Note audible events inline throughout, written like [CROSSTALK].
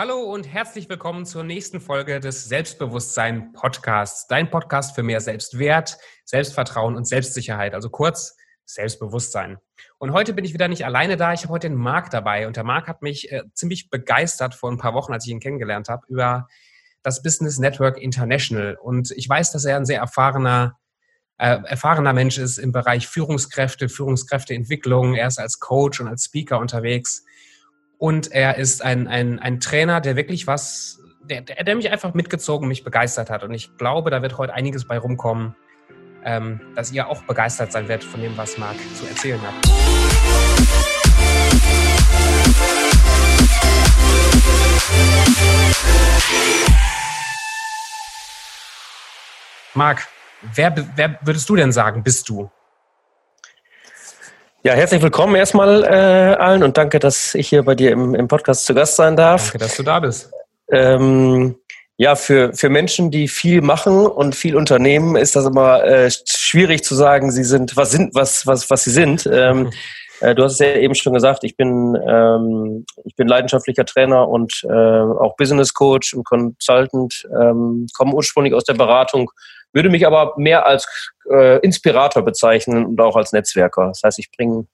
Hallo und herzlich willkommen zur nächsten Folge des Selbstbewusstsein Podcasts. Dein Podcast für mehr Selbstwert, Selbstvertrauen und Selbstsicherheit. Also kurz Selbstbewusstsein. Und heute bin ich wieder nicht alleine da. Ich habe heute den Marc dabei. Und der Marc hat mich äh, ziemlich begeistert vor ein paar Wochen, als ich ihn kennengelernt habe, über das Business Network International. Und ich weiß, dass er ein sehr erfahrener, äh, erfahrener Mensch ist im Bereich Führungskräfte, Führungskräfteentwicklung. Er ist als Coach und als Speaker unterwegs. Und er ist ein, ein, ein Trainer, der wirklich was, der, der, der mich einfach mitgezogen, mich begeistert hat. Und ich glaube, da wird heute einiges bei rumkommen, ähm, dass ihr auch begeistert sein werdet von dem, was Marc zu erzählen hat. Marc, wer, wer würdest du denn sagen, bist du? Ja, herzlich willkommen erstmal äh, allen und danke, dass ich hier bei dir im, im Podcast zu Gast sein darf. Danke, dass du da bist. Ähm, ja, für, für Menschen, die viel machen und viel unternehmen, ist das immer äh, schwierig zu sagen, sie sind, was sind, was, was, was sie sind. Ähm, mhm. äh, du hast es ja eben schon gesagt, ich bin, ähm, ich bin leidenschaftlicher Trainer und äh, auch Business Coach und Consultant, ähm, komme ursprünglich aus der Beratung würde mich aber mehr als äh, Inspirator bezeichnen und auch als Netzwerker. Das heißt, ich bringe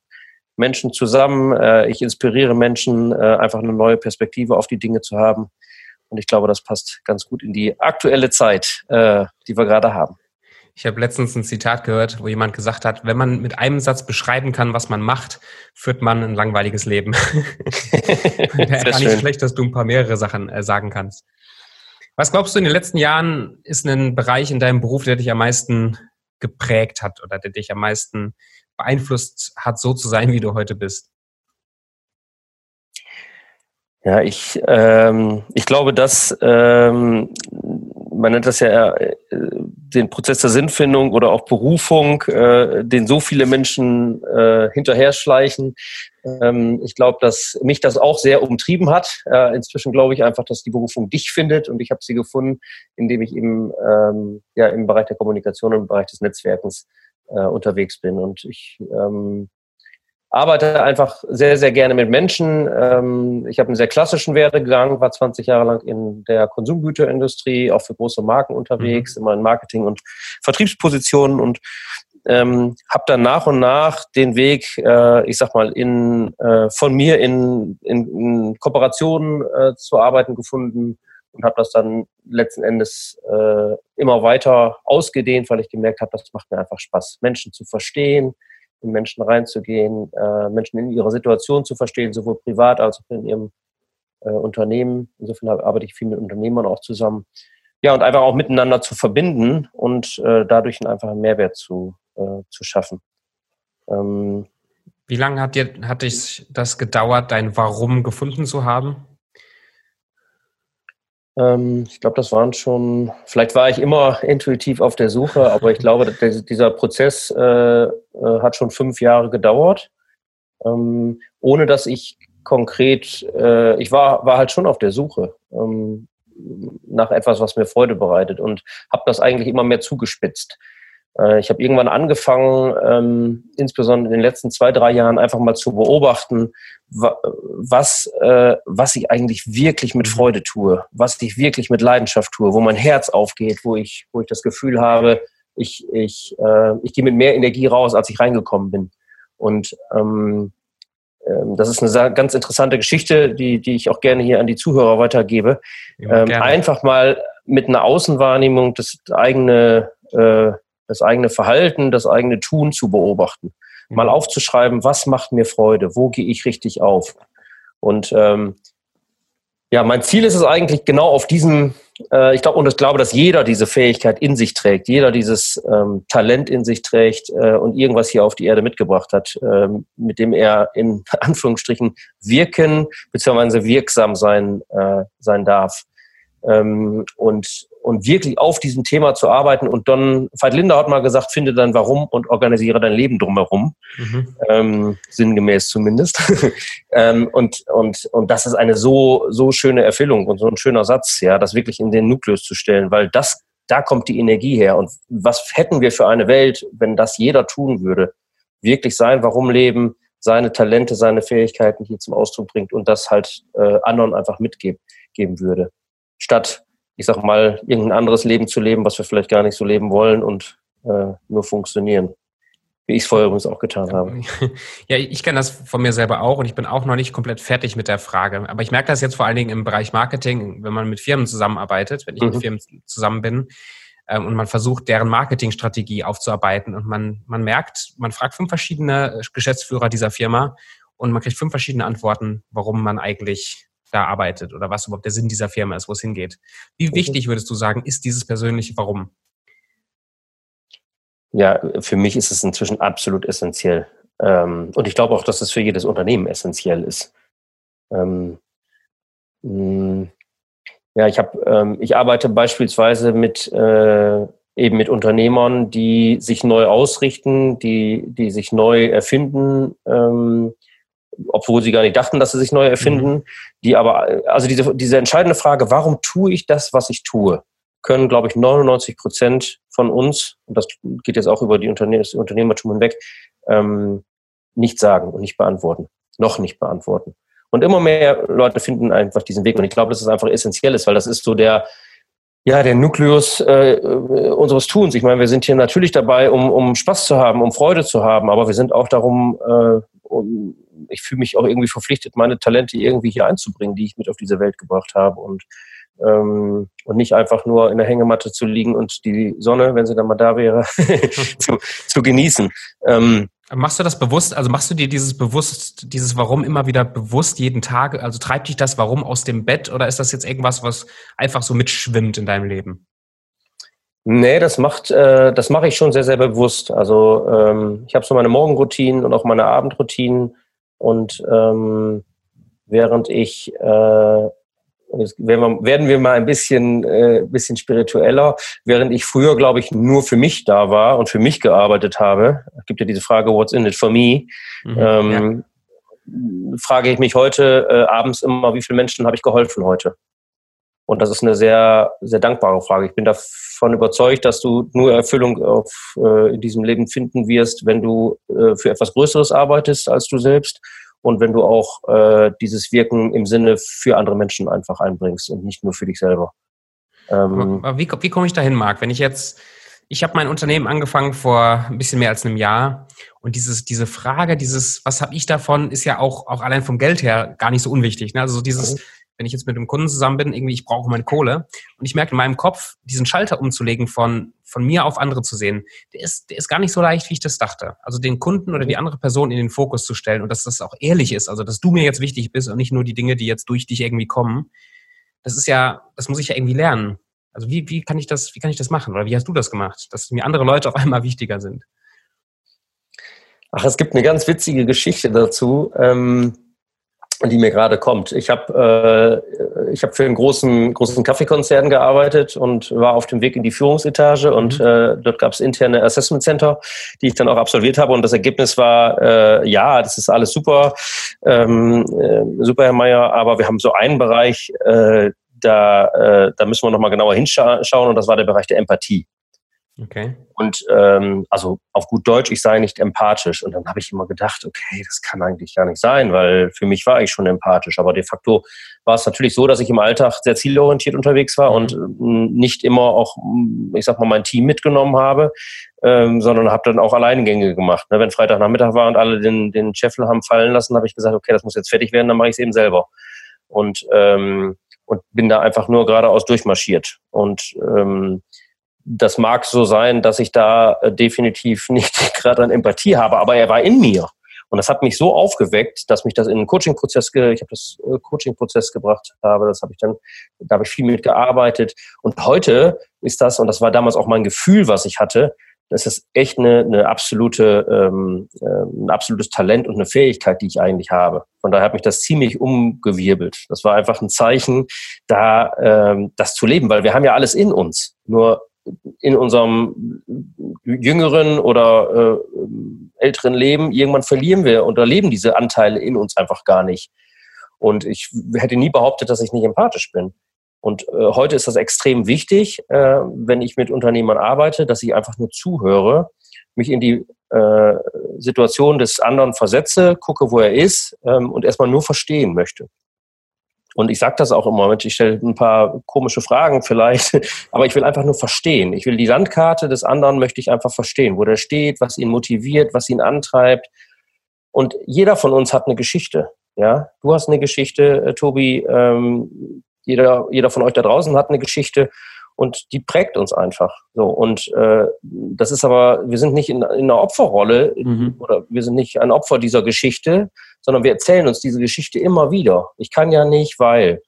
Menschen zusammen, äh, ich inspiriere Menschen, äh, einfach eine neue Perspektive auf die Dinge zu haben. Und ich glaube, das passt ganz gut in die aktuelle Zeit, äh, die wir gerade haben. Ich habe letztens ein Zitat gehört, wo jemand gesagt hat, wenn man mit einem Satz beschreiben kann, was man macht, führt man ein langweiliges Leben. [LAUGHS] [LAUGHS] Wäre gar nicht schlecht, dass du ein paar mehrere Sachen äh, sagen kannst. Was glaubst du, in den letzten Jahren ist ein Bereich in deinem Beruf, der dich am meisten geprägt hat oder der dich am meisten beeinflusst hat, so zu sein, wie du heute bist? Ja, ich, ähm, ich glaube, dass ähm, man nennt das ja äh, den Prozess der Sinnfindung oder auch Berufung, äh, den so viele Menschen äh, hinterher schleichen. Ähm, ich glaube, dass mich das auch sehr umtrieben hat. Äh, inzwischen glaube ich einfach, dass die Berufung dich findet und ich habe sie gefunden, indem ich eben ähm, ja, im Bereich der Kommunikation und im Bereich des Netzwerkens äh, unterwegs bin. Und ich ähm, arbeite einfach sehr, sehr gerne mit Menschen. Ähm, ich habe einen sehr klassischen Werdegang, war 20 Jahre lang in der Konsumgüterindustrie, auch für große Marken unterwegs, mhm. immer in Marketing- und Vertriebspositionen und ähm, habe dann nach und nach den Weg, äh, ich sag mal, in, äh, von mir in, in, in Kooperationen äh, zu arbeiten gefunden und habe das dann letzten Endes äh, immer weiter ausgedehnt, weil ich gemerkt habe, das macht mir einfach Spaß, Menschen zu verstehen, in Menschen reinzugehen, äh, Menschen in ihrer Situation zu verstehen, sowohl privat als auch in ihrem äh, Unternehmen. Insofern arbeite ich viel mit Unternehmern auch zusammen. Ja, und einfach auch miteinander zu verbinden und äh, dadurch einen einfachen Mehrwert zu, äh, zu schaffen. Ähm, Wie lange hat dir hat dich das gedauert, dein Warum gefunden zu haben? Ähm, ich glaube, das waren schon, vielleicht war ich immer intuitiv auf der Suche, aber ich glaube, [LAUGHS] dieser Prozess äh, äh, hat schon fünf Jahre gedauert, ähm, ohne dass ich konkret, äh, ich war, war halt schon auf der Suche ähm, nach etwas, was mir Freude bereitet und habe das eigentlich immer mehr zugespitzt. Äh, ich habe irgendwann angefangen, ähm, insbesondere in den letzten zwei, drei Jahren, einfach mal zu beobachten, was, äh, was ich eigentlich wirklich mit mhm. Freude tue, was ich wirklich mit Leidenschaft tue, wo mein Herz aufgeht, wo ich, wo ich das Gefühl habe, ich, ich, äh, ich gehe mit mehr Energie raus, als ich reingekommen bin. Und ähm, ähm, das ist eine ganz interessante Geschichte, die, die ich auch gerne hier an die Zuhörer weitergebe. Ja, ähm, einfach mal mit einer Außenwahrnehmung das eigene äh, das eigene Verhalten, das eigene Tun zu beobachten. Mal mhm. aufzuschreiben, was macht mir Freude, wo gehe ich richtig auf. Und ähm, ja, mein Ziel ist es eigentlich genau auf diesem, ich glaube, und ich glaube, dass jeder diese Fähigkeit in sich trägt, jeder dieses ähm, Talent in sich trägt äh, und irgendwas hier auf die Erde mitgebracht hat, äh, mit dem er in [LAUGHS] Anführungsstrichen wirken bzw. wirksam sein, äh, sein darf. Ähm, und und wirklich auf diesem Thema zu arbeiten. Und Don Veit Linder hat mal gesagt, finde dein Warum und organisiere dein Leben drumherum. Mhm. Ähm, sinngemäß zumindest. [LAUGHS] ähm, und, und, und das ist eine so, so schöne Erfüllung und so ein schöner Satz, ja, das wirklich in den Nukleus zu stellen, weil das, da kommt die Energie her. Und was hätten wir für eine Welt, wenn das jeder tun würde? Wirklich sein Warum leben, seine Talente, seine Fähigkeiten hier zum Ausdruck bringt und das halt äh, anderen einfach mitgeben geben würde. Statt, ich sag mal, irgendein anderes Leben zu leben, was wir vielleicht gar nicht so leben wollen und äh, nur funktionieren. Wie ich es vorher übrigens auch getan habe. [LAUGHS] Ja, ich kenne das von mir selber auch und ich bin auch noch nicht komplett fertig mit der Frage. Aber ich merke das jetzt vor allen Dingen im Bereich Marketing, wenn man mit Firmen zusammenarbeitet, wenn ich mhm. mit Firmen zusammen bin, ähm, und man versucht, deren Marketingstrategie aufzuarbeiten. Und man, man merkt, man fragt fünf verschiedene äh, Geschäftsführer dieser Firma und man kriegt fünf verschiedene Antworten, warum man eigentlich da arbeitet oder was überhaupt der Sinn dieser Firma ist, wo es hingeht. Wie wichtig würdest du sagen, ist dieses persönliche Warum? Ja, für mich ist es inzwischen absolut essentiell. Ähm, und ich glaube auch, dass es für jedes Unternehmen essentiell ist. Ähm, hm, ja, ich habe, ähm, ich arbeite beispielsweise mit äh, eben mit Unternehmern, die sich neu ausrichten, die, die sich neu erfinden, ähm, obwohl sie gar nicht dachten, dass sie sich neu erfinden, mhm. die aber, also diese, diese entscheidende Frage, warum tue ich das, was ich tue, können, glaube ich, 99 Prozent von uns, und das geht jetzt auch über die Unterne das Unternehmertum hinweg, ähm, nicht sagen und nicht beantworten. Noch nicht beantworten. Und immer mehr Leute finden einfach diesen Weg. Und ich glaube, dass es einfach essentiell ist, weil das ist so der, ja, der Nukleus äh, unseres Tuns. Ich meine, wir sind hier natürlich dabei, um, um Spaß zu haben, um Freude zu haben, aber wir sind auch darum, äh, um, ich fühle mich auch irgendwie verpflichtet, meine Talente irgendwie hier einzubringen, die ich mit auf diese Welt gebracht habe und ähm, und nicht einfach nur in der Hängematte zu liegen und die Sonne, wenn sie dann mal da wäre, [LAUGHS] zu, zu genießen. Ähm, Machst du das bewusst? Also machst du dir dieses bewusst, dieses Warum immer wieder bewusst jeden Tag? Also treibt dich das Warum aus dem Bett oder ist das jetzt irgendwas, was einfach so mitschwimmt in deinem Leben? Nee, das macht, äh, das mache ich schon sehr, sehr bewusst. Also ähm, ich habe so meine Morgenroutinen und auch meine Abendroutinen und ähm, während ich äh, und jetzt werden wir mal ein bisschen, äh, bisschen spiritueller. Während ich früher, glaube ich, nur für mich da war und für mich gearbeitet habe, gibt ja diese Frage, what's in it for me, mhm, ähm, ja. frage ich mich heute äh, abends immer, wie vielen Menschen habe ich geholfen heute? Und das ist eine sehr, sehr dankbare Frage. Ich bin davon überzeugt, dass du nur Erfüllung auf, äh, in diesem Leben finden wirst, wenn du äh, für etwas Größeres arbeitest als du selbst und wenn du auch äh, dieses Wirken im Sinne für andere Menschen einfach einbringst und nicht nur für dich selber. Ähm, wie, wie komme ich dahin, Marc? Wenn ich jetzt, ich habe mein Unternehmen angefangen vor ein bisschen mehr als einem Jahr und dieses, diese Frage, dieses, was habe ich davon, ist ja auch, auch allein vom Geld her gar nicht so unwichtig. Ne? Also dieses, mhm wenn ich jetzt mit einem Kunden zusammen bin, irgendwie, ich brauche meine Kohle. Und ich merke in meinem Kopf, diesen Schalter umzulegen von, von mir auf andere zu sehen, der ist, der ist gar nicht so leicht, wie ich das dachte. Also den Kunden oder die andere Person in den Fokus zu stellen und dass das auch ehrlich ist, also dass du mir jetzt wichtig bist und nicht nur die Dinge, die jetzt durch dich irgendwie kommen. Das ist ja, das muss ich ja irgendwie lernen. Also wie, wie kann ich das, wie kann ich das machen? Oder wie hast du das gemacht? Dass mir andere Leute auf einmal wichtiger sind? Ach, es gibt eine ganz witzige Geschichte dazu. Ähm die mir gerade kommt. Ich habe äh, ich habe für einen großen großen Kaffeekonzern gearbeitet und war auf dem Weg in die Führungsetage und mhm. äh, dort gab es interne Assessment Center, die ich dann auch absolviert habe und das Ergebnis war äh, ja, das ist alles super, ähm, äh, super Herr Meier, aber wir haben so einen Bereich, äh, da äh, da müssen wir noch mal genauer hinschauen und das war der Bereich der Empathie. Okay. Und ähm, also auf gut Deutsch, ich sei nicht empathisch. Und dann habe ich immer gedacht, okay, das kann eigentlich gar nicht sein, weil für mich war ich schon empathisch. Aber de facto war es natürlich so, dass ich im Alltag sehr zielorientiert unterwegs war mhm. und äh, nicht immer auch, ich sag mal, mein Team mitgenommen habe, ähm, sondern habe dann auch Alleingänge gemacht. Ne? Wenn Freitagnachmittag war und alle den, den Scheffel haben fallen lassen, habe ich gesagt, okay, das muss jetzt fertig werden, dann mache ich es eben selber. Und, ähm, und bin da einfach nur geradeaus durchmarschiert. Und ähm, das mag so sein, dass ich da äh, definitiv [LAUGHS] nicht gerade an Empathie habe, aber er war in mir. Und das hat mich so aufgeweckt, dass mich das in einen Coaching-Prozess, ich habe das äh, Coaching-Prozess gebracht habe, das habe ich dann, da habe ich viel mitgearbeitet. Und heute ist das, und das war damals auch mein Gefühl, was ich hatte, das ist echt eine, eine absolute, ähm, äh, ein absolutes Talent und eine Fähigkeit, die ich eigentlich habe. Von daher hat mich das ziemlich umgewirbelt. Das war einfach ein Zeichen, da ähm, das zu leben, weil wir haben ja alles in uns. Nur in unserem jüngeren oder äh, älteren Leben, irgendwann verlieren wir oder leben diese Anteile in uns einfach gar nicht. Und ich hätte nie behauptet, dass ich nicht empathisch bin. Und äh, heute ist das extrem wichtig, äh, wenn ich mit Unternehmern arbeite, dass ich einfach nur zuhöre mich in die äh, Situation des anderen versetze, gucke, wo er ist ähm, und erstmal nur verstehen möchte. Und ich sage das auch im Moment, ich stelle ein paar komische Fragen vielleicht, [LAUGHS] aber ich will einfach nur verstehen. Ich will die Landkarte des anderen, möchte ich einfach verstehen, wo der steht, was ihn motiviert, was ihn antreibt. Und jeder von uns hat eine Geschichte. Ja, du hast eine Geschichte, äh, Tobi. Ähm, jeder, jeder von euch da draußen hat eine Geschichte und die prägt uns einfach. So und äh, das ist aber, wir sind nicht in, in einer Opferrolle mhm. oder wir sind nicht ein Opfer dieser Geschichte, sondern wir erzählen uns diese Geschichte immer wieder. Ich kann ja nicht, weil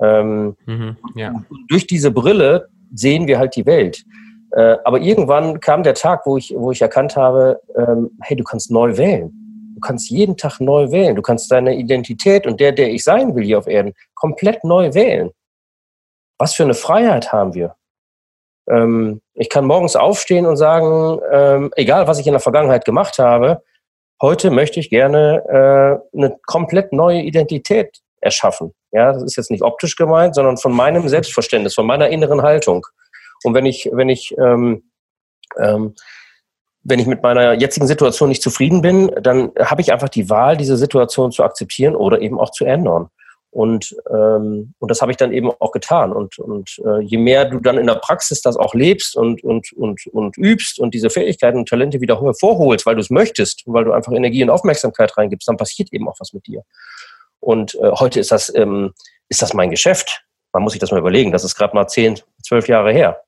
ähm, mhm. ja. durch diese Brille sehen wir halt die Welt. Äh, aber irgendwann kam der Tag, wo ich, wo ich erkannt habe, ähm, hey, du kannst neu wählen. Du kannst jeden Tag neu wählen. Du kannst deine Identität und der, der ich sein will hier auf Erden, komplett neu wählen. Was für eine Freiheit haben wir? Ähm, ich kann morgens aufstehen und sagen, ähm, egal was ich in der Vergangenheit gemacht habe, heute möchte ich gerne äh, eine komplett neue Identität erschaffen. Ja, das ist jetzt nicht optisch gemeint, sondern von meinem Selbstverständnis, von meiner inneren Haltung. Und wenn ich, wenn ich, ähm, ähm, wenn ich mit meiner jetzigen Situation nicht zufrieden bin, dann habe ich einfach die Wahl, diese Situation zu akzeptieren oder eben auch zu ändern. Und, ähm, und das habe ich dann eben auch getan. Und, und äh, je mehr du dann in der Praxis das auch lebst und, und, und, und übst und diese Fähigkeiten und Talente wieder hervorholst, weil du es möchtest und weil du einfach Energie und Aufmerksamkeit reingibst, dann passiert eben auch was mit dir. Und äh, heute ist das, ähm, ist das mein Geschäft. Man muss sich das mal überlegen. Das ist gerade mal zehn, zwölf Jahre her.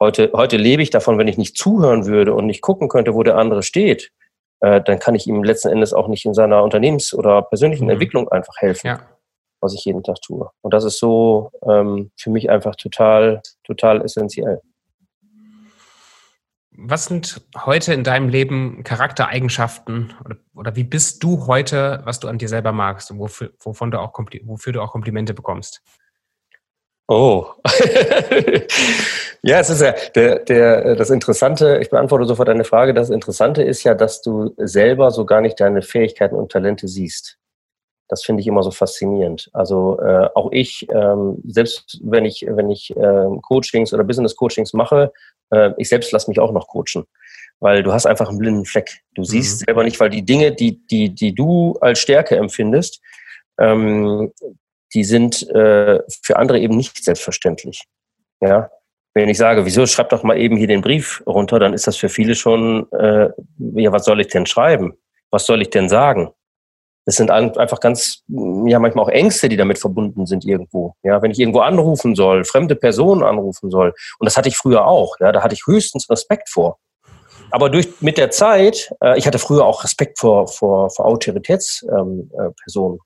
Heute, heute lebe ich davon, wenn ich nicht zuhören würde und nicht gucken könnte, wo der andere steht, äh, dann kann ich ihm letzten Endes auch nicht in seiner Unternehmens- oder persönlichen mhm. Entwicklung einfach helfen. Ja was ich jeden Tag tue. Und das ist so ähm, für mich einfach total, total essentiell. Was sind heute in deinem Leben Charaktereigenschaften oder, oder wie bist du heute, was du an dir selber magst und wofür, wovon du auch, wofür du auch Komplimente bekommst? Oh. [LAUGHS] ja, es ist ja der, der, das Interessante, ich beantworte sofort deine Frage, das Interessante ist ja, dass du selber so gar nicht deine Fähigkeiten und Talente siehst. Das finde ich immer so faszinierend. Also äh, auch ich, ähm, selbst wenn ich, wenn ich äh, Coachings oder Business Coachings mache, äh, ich selbst lasse mich auch noch coachen. Weil du hast einfach einen blinden Fleck. Du siehst mhm. selber nicht, weil die Dinge, die, die, die du als Stärke empfindest, ähm, die sind äh, für andere eben nicht selbstverständlich. Ja, wenn ich sage, wieso schreib doch mal eben hier den Brief runter, dann ist das für viele schon, äh, ja, was soll ich denn schreiben? Was soll ich denn sagen? Das sind einfach ganz, ja, manchmal auch Ängste, die damit verbunden sind irgendwo. Ja, wenn ich irgendwo anrufen soll, fremde Personen anrufen soll. Und das hatte ich früher auch. Ja, da hatte ich höchstens Respekt vor. Aber durch, mit der Zeit, äh, ich hatte früher auch Respekt vor, vor, vor Autoritätspersonen. Ähm,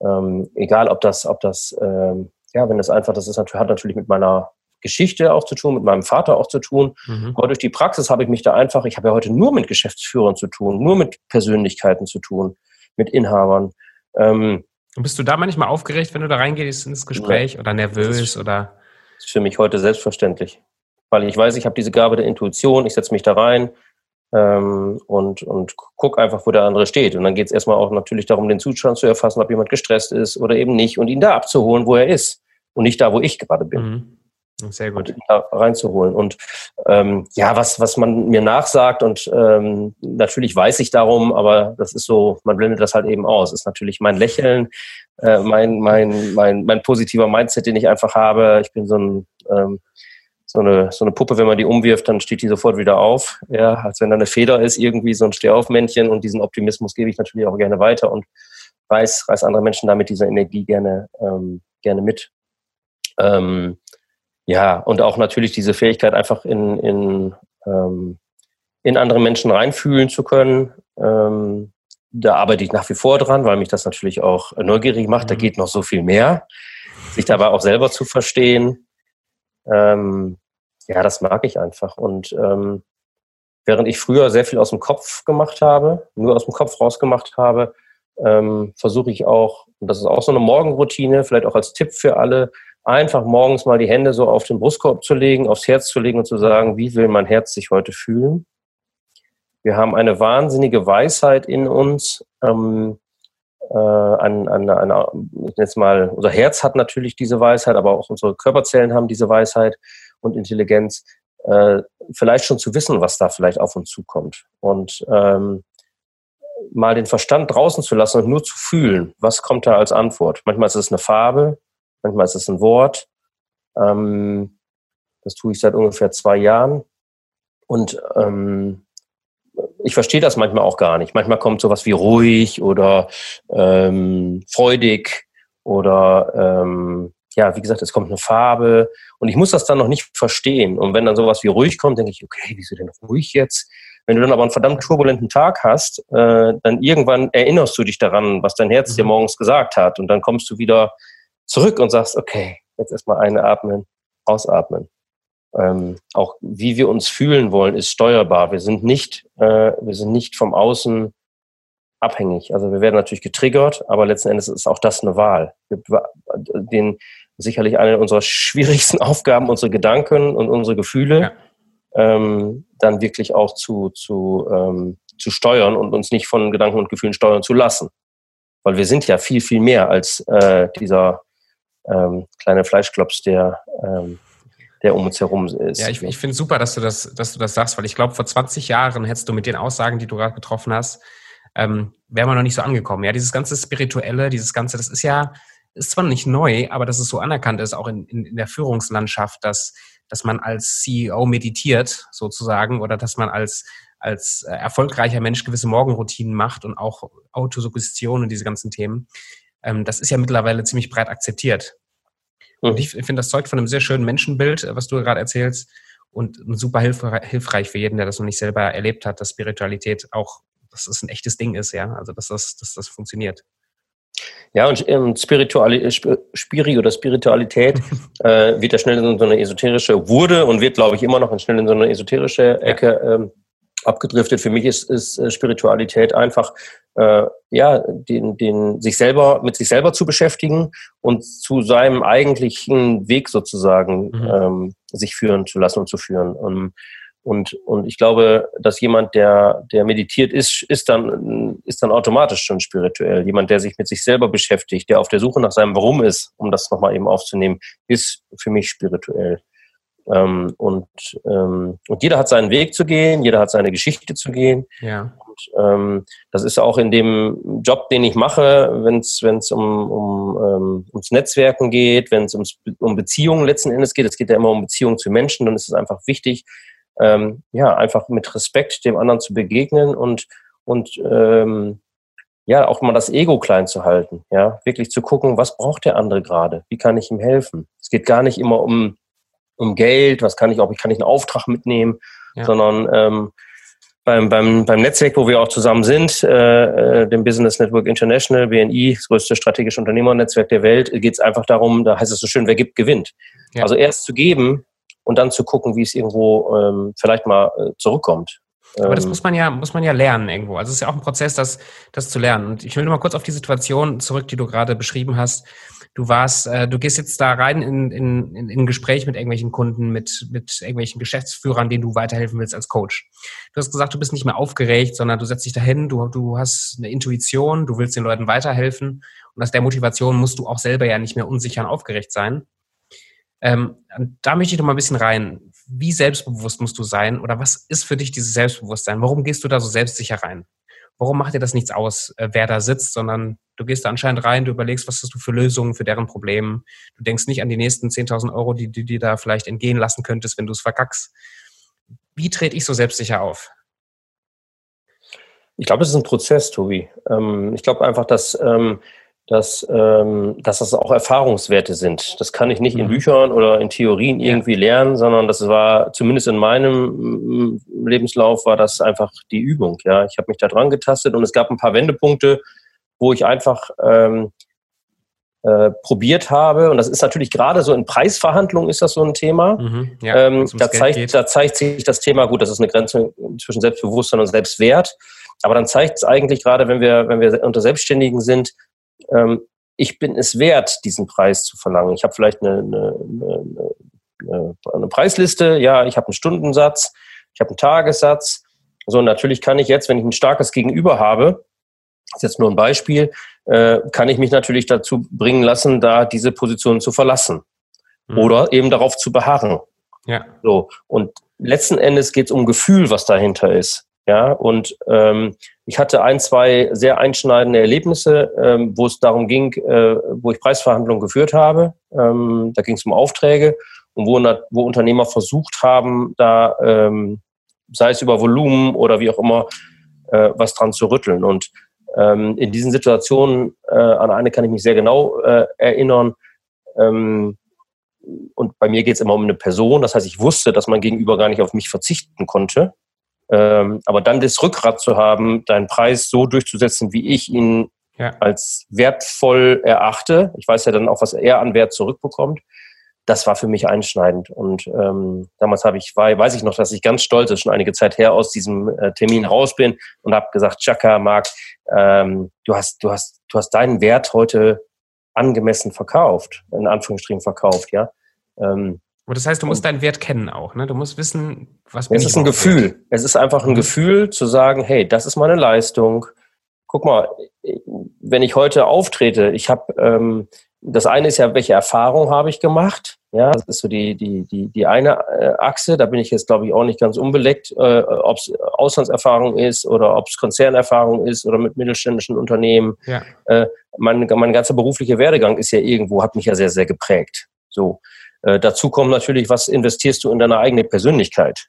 äh, ähm, egal, ob das, ob das, ähm, ja, wenn das einfach, das ist natürlich, hat natürlich mit meiner Geschichte auch zu tun, mit meinem Vater auch zu tun. Mhm. Aber durch die Praxis habe ich mich da einfach, ich habe ja heute nur mit Geschäftsführern zu tun, nur mit Persönlichkeiten zu tun mit Inhabern. Ähm, und bist du da manchmal aufgeregt, wenn du da reingehst ins Gespräch ja. oder nervös das ist, oder? Das ist für mich heute selbstverständlich, weil ich weiß, ich habe diese Gabe der Intuition. Ich setze mich da rein ähm, und und guck einfach, wo der andere steht. Und dann geht es erstmal auch natürlich darum, den Zustand zu erfassen, ob jemand gestresst ist oder eben nicht und ihn da abzuholen, wo er ist und nicht da, wo ich gerade bin. Mhm. Sehr gut. Reinzuholen. Und ähm, ja, was, was man mir nachsagt, und ähm, natürlich weiß ich darum, aber das ist so, man blendet das halt eben aus. Ist natürlich mein Lächeln, äh, mein, mein, mein, mein positiver Mindset, den ich einfach habe. Ich bin so ein ähm, so eine, so eine Puppe, wenn man die umwirft, dann steht die sofort wieder auf. Ja, als wenn da eine Feder ist, irgendwie so ein Stehaufmännchen und diesen Optimismus gebe ich natürlich auch gerne weiter und reiß, reiß andere Menschen damit dieser Energie gerne, ähm, gerne mit. Ähm, ja, und auch natürlich diese Fähigkeit, einfach in, in, ähm, in andere Menschen reinfühlen zu können. Ähm, da arbeite ich nach wie vor dran, weil mich das natürlich auch neugierig macht. Da mhm. geht noch so viel mehr. Sich dabei auch selber zu verstehen. Ähm, ja, das mag ich einfach. Und ähm, während ich früher sehr viel aus dem Kopf gemacht habe, nur aus dem Kopf rausgemacht habe, ähm, versuche ich auch, und das ist auch so eine Morgenroutine, vielleicht auch als Tipp für alle, einfach morgens mal die Hände so auf den Brustkorb zu legen, aufs Herz zu legen und zu sagen, wie will mein Herz sich heute fühlen? Wir haben eine wahnsinnige Weisheit in uns. Ähm, äh, an, an, an, jetzt mal, unser Herz hat natürlich diese Weisheit, aber auch unsere Körperzellen haben diese Weisheit und Intelligenz. äh, vielleicht schon zu wissen, was da vielleicht auf uns zukommt. Und ähm, mal den Verstand draußen zu lassen und nur zu fühlen, was kommt da als Antwort. Manchmal ist es eine Farbe, manchmal ist es ein Wort. Ähm, das tue ich seit ungefähr zwei Jahren. Und ähm, ich verstehe das manchmal auch gar nicht. Manchmal kommt sowas wie ruhig oder ähm, freudig oder ähm, ja, wie gesagt, es kommt eine Farbe und ich muss das dann noch nicht verstehen. Und wenn dann sowas wie ruhig kommt, denke ich, okay, wieso denn ruhig jetzt? Wenn du dann aber einen verdammt turbulenten Tag hast, äh, dann irgendwann erinnerst du dich daran, was dein Herz mhm. dir morgens gesagt hat. Und dann kommst du wieder zurück und sagst, okay, jetzt erstmal einatmen, ausatmen. Ähm, auch wie wir uns fühlen wollen, ist steuerbar. Wir sind nicht, äh, wir sind nicht vom Außen abhängig. Also wir werden natürlich getriggert, aber letzten Endes ist auch das eine Wahl. Den, sicherlich eine unserer schwierigsten [LAUGHS] Aufgaben, unsere Gedanken und unsere Gefühle ja. ähm, dann wirklich auch zu, zu, ähm, zu steuern und uns nicht von Gedanken und Gefühlen steuern zu lassen. Weil wir sind ja viel, viel mehr als äh, dieser ähm, kleine Fleischklops, der, ähm, der um uns herum ist. Ja, ich, ich finde super, dass du das, dass du das sagst, weil ich glaube, vor 20 Jahren hättest du mit den Aussagen, die du gerade getroffen hast, ähm, wäre man noch nicht so angekommen. Ja, dieses ganze Spirituelle, dieses ganze, das ist ja, ist zwar nicht neu, aber dass es so anerkannt ist, auch in, in, in der Führungslandschaft, dass, dass man als CEO meditiert sozusagen oder dass man als, als äh, erfolgreicher Mensch gewisse Morgenroutinen macht und auch Autosuggestion und diese ganzen Themen. Ähm, das ist ja mittlerweile ziemlich breit akzeptiert. Mhm. Und ich finde das zeugt von einem sehr schönen Menschenbild, äh, was du gerade erzählst und super hilfreich für jeden, der das noch nicht selber erlebt hat, dass Spiritualität auch, dass das ein echtes Ding ist, ja, also dass das, dass das funktioniert. Ja, und ähm, Spirituali äh, Spiri oder Spiritualität [LAUGHS] äh, wird ja schnell in so eine esoterische, wurde und wird, glaube ich, immer noch schnell in so eine esoterische Ecke ähm, abgedriftet. Für mich ist, ist äh, Spiritualität einfach, äh, ja, den, den, sich selber, mit sich selber zu beschäftigen und zu seinem eigentlichen Weg sozusagen mhm. ähm, sich führen zu lassen und zu führen. Und, und, und ich glaube, dass jemand, der, der meditiert ist, ist dann, ist dann automatisch schon spirituell. Jemand, der sich mit sich selber beschäftigt, der auf der Suche nach seinem Warum ist, um das nochmal eben aufzunehmen, ist für mich spirituell. Ähm, und, ähm, und jeder hat seinen Weg zu gehen, jeder hat seine Geschichte zu gehen. Ja. Und, ähm, das ist auch in dem Job, den ich mache, wenn es um, um, ähm, ums Netzwerken geht, wenn es um Beziehungen letzten Endes geht. Es geht ja immer um Beziehungen zu Menschen, dann ist es einfach wichtig, ähm, ja, einfach mit Respekt dem anderen zu begegnen und, und ähm, ja, auch mal das Ego klein zu halten, ja, wirklich zu gucken, was braucht der andere gerade, wie kann ich ihm helfen. Es geht gar nicht immer um, um Geld, was kann ich, ob ich kann ich einen Auftrag mitnehmen, ja. sondern ähm, beim, beim, beim Netzwerk, wo wir auch zusammen sind, äh, äh dem Business Network International, BNI, das größte strategische Unternehmernetzwerk der Welt, geht es einfach darum, da heißt es so schön, wer gibt, gewinnt. Ja. Also erst zu geben, und dann zu gucken, wie es irgendwo ähm, vielleicht mal äh, zurückkommt. Aber das ähm, muss man ja, muss man ja lernen irgendwo. Also es ist ja auch ein Prozess, das, das zu lernen. Und ich will nur mal kurz auf die Situation zurück, die du gerade beschrieben hast. Du warst, äh, du gehst jetzt da rein in, in, in, in Gespräch mit irgendwelchen Kunden, mit, mit irgendwelchen Geschäftsführern, denen du weiterhelfen willst als Coach. Du hast gesagt, du bist nicht mehr aufgeregt, sondern du setzt dich dahin, du, du hast eine Intuition, du willst den Leuten weiterhelfen. Und aus der Motivation musst du auch selber ja nicht mehr unsicher und aufgeregt sein. Ähm, da möchte ich noch mal ein bisschen rein. Wie selbstbewusst musst du sein oder was ist für dich dieses Selbstbewusstsein? Warum gehst du da so selbstsicher rein? Warum macht dir das nichts aus, äh, wer da sitzt, sondern du gehst da anscheinend rein, du überlegst, was hast du für Lösungen für deren Probleme. Du denkst nicht an die nächsten 10.000 Euro, die du dir da vielleicht entgehen lassen könntest, wenn du es verkackst. Wie trete ich so selbstsicher auf? Ich glaube, es ist ein Prozess, Tobi. Ähm, ich glaube einfach, dass ähm, dass, ähm, dass das auch Erfahrungswerte sind. Das kann ich nicht in mhm. Büchern oder in Theorien irgendwie lernen, sondern das war zumindest in meinem mm, Lebenslauf war das einfach die Übung. Ja, ich habe mich da dran getastet und es gab ein paar Wendepunkte, wo ich einfach ähm, äh, probiert habe. Und das ist natürlich gerade so in Preisverhandlungen ist das so ein Thema. Mhm, ja, ähm, da, zeigt, da zeigt sich das Thema, gut, das ist eine Grenze zwischen Selbstbewusstsein und Selbstwert. Aber dann zeigt es eigentlich gerade, wenn wir, wenn wir unter Selbstständigen sind, ähm, ich bin es wert, diesen Preis zu verlangen. Ich habe vielleicht eine, eine, eine, eine, Preisliste, ja, ich habe einen Stundensatz, ich habe einen Tagessatz. So, natürlich kann ich jetzt, wenn ich ein starkes Gegenüber habe, das ist jetzt nur ein Beispiel, äh, kann ich mich natürlich dazu bringen lassen, da diese Position zu verlassen mhm. oder eben darauf zu beharren. Ja. So, und letzten Endes geht es um Gefühl, was dahinter ist. Ja, und ähm, ich hatte ein, zwei sehr einschneidende Erlebnisse, ähm, wo es darum ging, äh, wo ich Preisverhandlungen geführt habe. Ähm, da ging es um Aufträge und wo, wo Unternehmer versucht haben, da ähm, sei es über Volumen oder wie auch immer, äh, was dran zu rütteln. Und ähm, in diesen Situationen, äh, an eine kann ich mich sehr genau äh, erinnern, ähm, und bei mir geht es immer um eine Person. Das heißt, ich wusste, dass mein Gegenüber gar nicht auf mich verzichten konnte. Ähm, aber dann das Rückgrat zu haben, deinen Preis so durchzusetzen, wie ich ihn ja. als wertvoll erachte. Ich weiß ja dann auch, was er an Wert zurückbekommt. Das war für mich einschneidend. Und ähm, damals habe ich, war, weiß ich noch, dass ich ganz stolz, ist schon einige Zeit her, aus diesem äh, Termin raus bin und habe gesagt, Chaka, Marc, ähm, du hast, du hast, du hast deinen Wert heute angemessen verkauft, in Anführungsstrichen verkauft, ja. Ähm, aber das heißt, du musst deinen Wert kennen auch, ne? Du musst wissen, was bin Es ist ein Gefühl. Wert. Es ist einfach ein mhm. Gefühl zu sagen, hey, das ist meine Leistung. Guck mal, wenn ich heute auftrete, ich habe ähm, das eine ist ja, welche Erfahrung habe ich gemacht? Ja, das ist so die, die, die, die eine äh, Achse. Da bin ich jetzt, glaube ich, auch nicht ganz unbeleckt, äh, ob es Auslandserfahrung ist oder ob es Konzernerfahrung ist oder mit mittelständischen Unternehmen. Ja. Äh, mein, mein ganzer beruflicher Werdegang ist ja irgendwo, hat mich ja sehr, sehr geprägt. So. Äh, dazu kommt natürlich, was investierst du in deine eigene Persönlichkeit?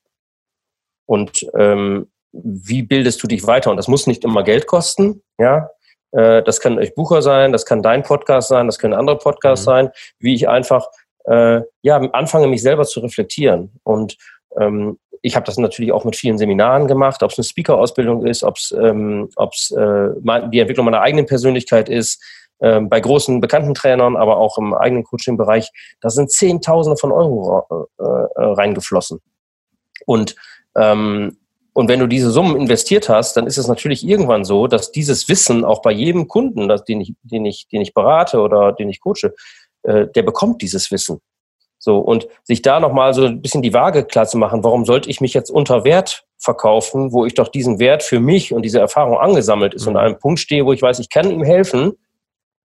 Und ähm, wie bildest du dich weiter? Und das muss nicht immer Geld kosten, ja. Äh, das kann euch Bucher sein, das kann dein Podcast sein, das können andere Podcasts mhm. sein, wie ich einfach äh, ja anfange, mich selber zu reflektieren. Und ähm, ich habe das natürlich auch mit vielen Seminaren gemacht, ob es eine Speaker-Ausbildung ist, ob es ähm, ob's, äh, die Entwicklung meiner eigenen Persönlichkeit ist, bei großen bekannten Trainern, aber auch im eigenen Coaching-Bereich, da sind Zehntausende von Euro äh, äh, reingeflossen. Und, ähm, und wenn du diese Summen investiert hast, dann ist es natürlich irgendwann so, dass dieses Wissen auch bei jedem Kunden, das, den, ich, den, ich, den ich berate oder den ich coache, äh, der bekommt dieses Wissen. So, und sich da nochmal so ein bisschen die Waage klar zu machen, warum sollte ich mich jetzt unter Wert verkaufen, wo ich doch diesen Wert für mich und diese Erfahrung angesammelt ist mhm. und an einem Punkt stehe, wo ich weiß, ich kann ihm helfen,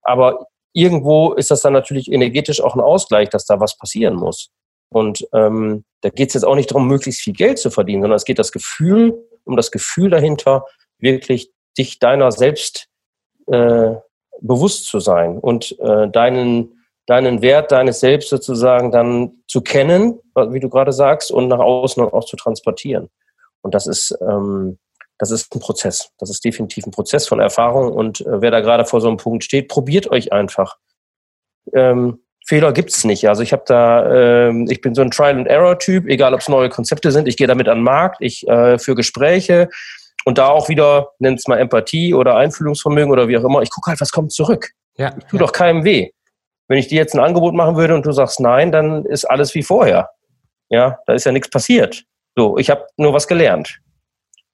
aber irgendwo ist das dann natürlich energetisch auch ein Ausgleich, dass da was passieren muss. Und ähm, da geht es jetzt auch nicht darum, möglichst viel Geld zu verdienen, sondern es geht das Gefühl, um das Gefühl dahinter, wirklich dich deiner selbst äh, bewusst zu sein und äh, deinen, deinen Wert deines Selbst sozusagen dann zu kennen, wie du gerade sagst, und nach außen auch zu transportieren. Und das ist, ähm, das ist ein Prozess. Das ist definitiv ein Prozess von Erfahrung. Und äh, wer da gerade vor so einem Punkt steht, probiert euch einfach. Ähm, Fehler gibt's nicht. Also ich habe da, ähm, ich bin so ein Trial-and-Error-Typ, egal ob es neue Konzepte sind, ich gehe damit an den Markt, ich äh, für Gespräche und da auch wieder, nennt es mal Empathie oder Einfühlungsvermögen oder wie auch immer, ich gucke halt, was kommt zurück. Ja, ich tue ja. doch keinem weh. Wenn ich dir jetzt ein Angebot machen würde und du sagst nein, dann ist alles wie vorher. Ja, da ist ja nichts passiert. So, ich habe nur was gelernt.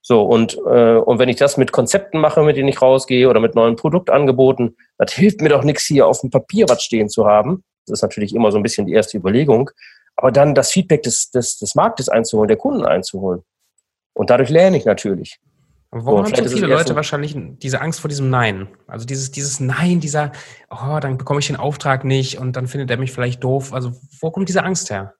So, und, äh, und wenn ich das mit Konzepten mache, mit denen ich rausgehe oder mit neuen Produktangeboten, das hilft mir doch nichts, hier auf dem Papier was stehen zu haben. Das ist natürlich immer so ein bisschen die erste Überlegung. Aber dann das Feedback des, des, des Marktes einzuholen, der Kunden einzuholen. Und dadurch lerne ich natürlich. Aber warum so, haben so viele Leute wahrscheinlich diese Angst vor diesem Nein? Also dieses, dieses Nein, dieser, oh, dann bekomme ich den Auftrag nicht und dann findet er mich vielleicht doof. Also wo kommt diese Angst her?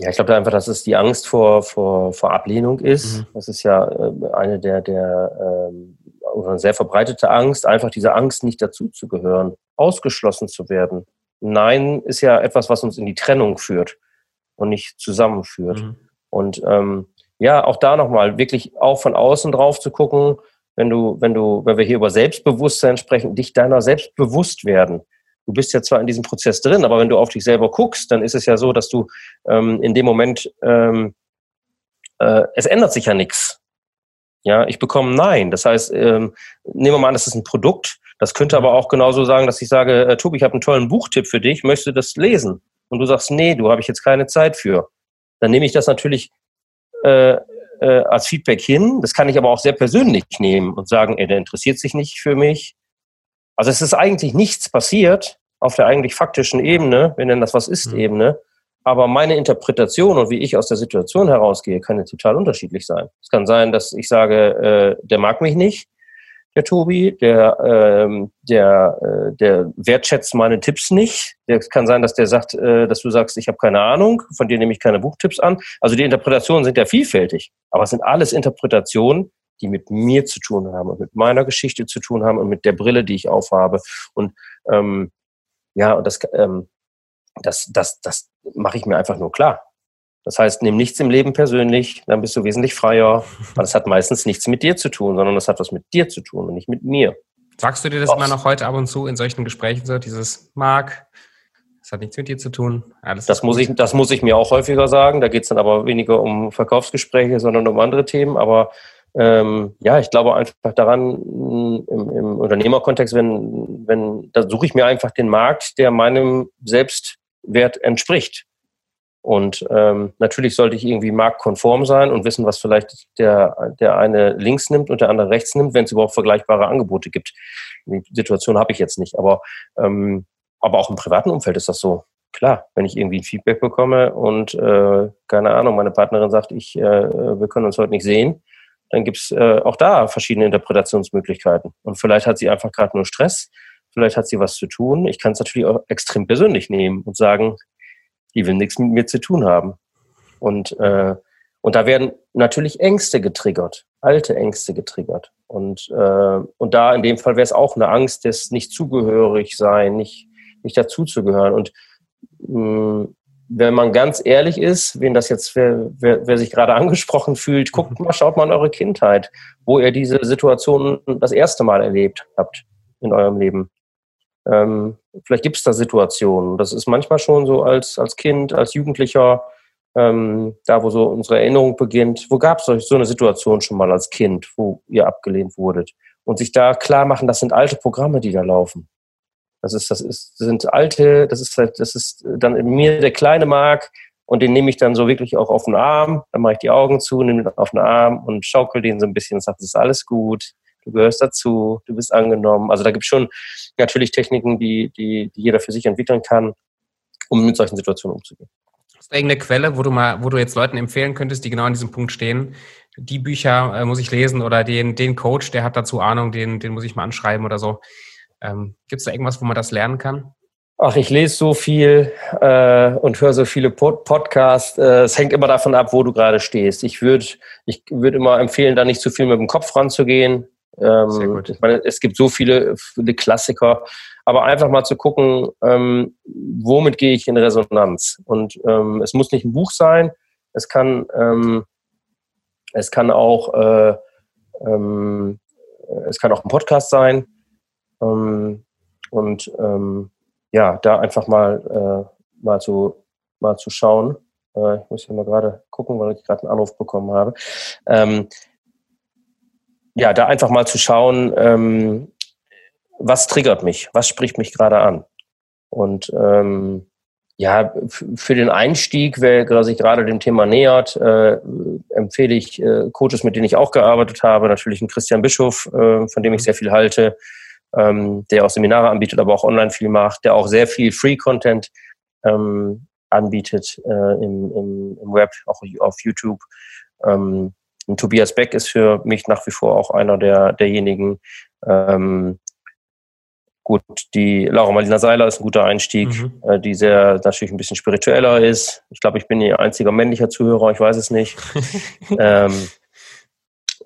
Ja, ich glaube einfach, dass es die Angst vor, vor, vor Ablehnung ist. Mhm. Das ist ja äh, eine der, der ähm, oder eine sehr verbreitete Angst, einfach diese Angst, nicht dazuzugehören, ausgeschlossen zu werden. Nein ist ja etwas, was uns in die Trennung führt und nicht zusammenführt. Mhm. Und ähm, ja, auch da nochmal wirklich auch von außen drauf zu gucken, wenn du, wenn du, wenn wir hier über Selbstbewusstsein sprechen, dich deiner selbst bewusst werden du bist ja zwar in diesem Prozess drin, aber wenn du auf dich selber guckst, dann ist es ja so, dass du ähm, in dem Moment, ähm, äh, es ändert sich ja nichts. Ja, ich bekomme Nein. Das heißt, ähm, nehmen wir mal an, das ist ein Produkt. Das könnte aber auch genauso sagen, dass ich sage, äh, Tobi, ich habe einen tollen Buchtipp für dich, möchtest du das lesen? Und du sagst, nee, du habe ich jetzt keine Zeit für. Dann nehme ich das natürlich äh, äh, als Feedback hin. Das kann ich aber auch sehr persönlich nehmen und sagen, ey, der interessiert sich nicht für mich, also es ist eigentlich nichts passiert auf der eigentlich faktischen Ebene, wenn denn das was ist, mhm. Ebene. Aber meine Interpretation und wie ich aus der Situation herausgehe, kann ja total unterschiedlich sein. Es kann sein, dass ich sage, äh, der mag mich nicht, der Tobi, der, ähm, der, äh, der wertschätzt meine Tipps nicht. Der kann sein, dass der sagt, äh, dass du sagst, ich habe keine Ahnung, von dir nehme ich keine Buchtipps an. Also die Interpretationen sind ja vielfältig, aber es sind alles Interpretationen, die mit mir zu tun haben und mit meiner Geschichte zu tun haben und mit der Brille, die ich aufhabe. Und ähm, ja, und das, ähm, das, das, das mache ich mir einfach nur klar. Das heißt, nimm nichts im Leben persönlich, dann bist du wesentlich freier. Weil das hat meistens nichts mit dir zu tun, sondern das hat was mit dir zu tun und nicht mit mir. Sagst du dir das Oft. immer noch heute ab und zu in solchen Gesprächen so, dieses Mark, das hat nichts mit dir zu tun. Alles das, muss ich, das muss ich mir auch häufiger sagen. Da geht es dann aber weniger um Verkaufsgespräche, sondern um andere Themen. Aber ähm, ja, ich glaube einfach daran, im, im Unternehmerkontext, wenn, wenn, da suche ich mir einfach den Markt, der meinem Selbstwert entspricht. Und ähm, natürlich sollte ich irgendwie marktkonform sein und wissen, was vielleicht der, der eine links nimmt und der andere rechts nimmt, wenn es überhaupt vergleichbare Angebote gibt. Die Situation habe ich jetzt nicht. Aber, ähm, aber auch im privaten Umfeld ist das so. Klar, wenn ich irgendwie ein Feedback bekomme und äh, keine Ahnung, meine Partnerin sagt, ich, äh, wir können uns heute nicht sehen, dann gibt es äh, auch da verschiedene Interpretationsmöglichkeiten. Und vielleicht hat sie einfach gerade nur Stress, vielleicht hat sie was zu tun. Ich kann es natürlich auch extrem persönlich nehmen und sagen, die will nichts mit mir zu tun haben. Und, äh, und da werden natürlich Ängste getriggert, alte Ängste getriggert. Und, äh, und da in dem Fall wäre es auch eine Angst des nicht zugehörig sein, nicht, nicht dazuzugehören. Und mh, mm, wenn man ganz ehrlich ist, wen das jetzt, wer, wer, wer sich gerade [LAUGHS] angesprochen fühlt, guckt mal, schaut mal in eure Kindheit, wo ihr diese Situation das erste Mal erlebt habt in eurem Leben. Ähm, vielleicht gibt es da Situationen. Das ist manchmal schon so als, als Kind, als Jugendlicher, ähm, da wo so unsere Erinnerung beginnt. Wo gab es euch so eine Situation schon mal als Kind, wo ihr abgelehnt wurdet? Und sich da klar machen, das sind alte Programme, die da laufen. Das ist, das ist, das sind alte, das ist, das ist dann in mir der kleine Mark und den nehme ich dann so wirklich auch auf den Arm. Dann mache ich die Augen zu, nehme den auf den Arm und schaukel den so ein bisschen und sage, es ist alles gut, du gehörst dazu, du bist angenommen. Also da gibt es schon natürlich Techniken, die, die, die jeder für sich entwickeln kann, um mit solchen Situationen umzugehen. Hast du irgendeine Quelle, wo du mal, wo du jetzt Leuten empfehlen könntest, die genau an diesem Punkt stehen? Die Bücher äh, muss ich lesen oder den, den Coach, der hat dazu Ahnung, den, den muss ich mal anschreiben oder so. Ähm, Gibt es da irgendwas, wo man das lernen kann? Ach, ich lese so viel äh, und höre so viele Pod Podcasts. Äh, es hängt immer davon ab, wo du gerade stehst. Ich würde ich würd immer empfehlen, da nicht zu viel mit dem Kopf ranzugehen. Ähm, Sehr gut. Ich meine, es gibt so viele, viele Klassiker, aber einfach mal zu gucken, ähm, womit gehe ich in Resonanz. Und ähm, es muss nicht ein Buch sein, es kann, ähm, es kann auch, äh, ähm, es kann auch ein Podcast sein. Ähm, und ähm, ja, da einfach mal, äh, mal, zu, mal zu schauen. Äh, ich muss hier mal gerade gucken, weil ich gerade einen Anruf bekommen habe. Ähm, ja, da einfach mal zu schauen, ähm, was triggert mich, was spricht mich gerade an. Und ähm, ja, für den Einstieg, wer sich gerade dem Thema nähert, äh, empfehle ich äh, Coaches, mit denen ich auch gearbeitet habe. Natürlich einen Christian Bischof, äh, von dem ich sehr viel halte ähm, der auch Seminare anbietet, aber auch online viel macht, der auch sehr viel Free-Content ähm, anbietet äh, im, im, im, Web, auch auf YouTube. Ähm, Tobias Beck ist für mich nach wie vor auch einer der, derjenigen. Ähm, gut, die Laura Marlina Seiler ist ein guter Einstieg, mhm. äh, die sehr natürlich ein bisschen spiritueller ist. Ich glaube, ich bin ihr einziger männlicher Zuhörer, ich weiß es nicht. [LAUGHS] ähm,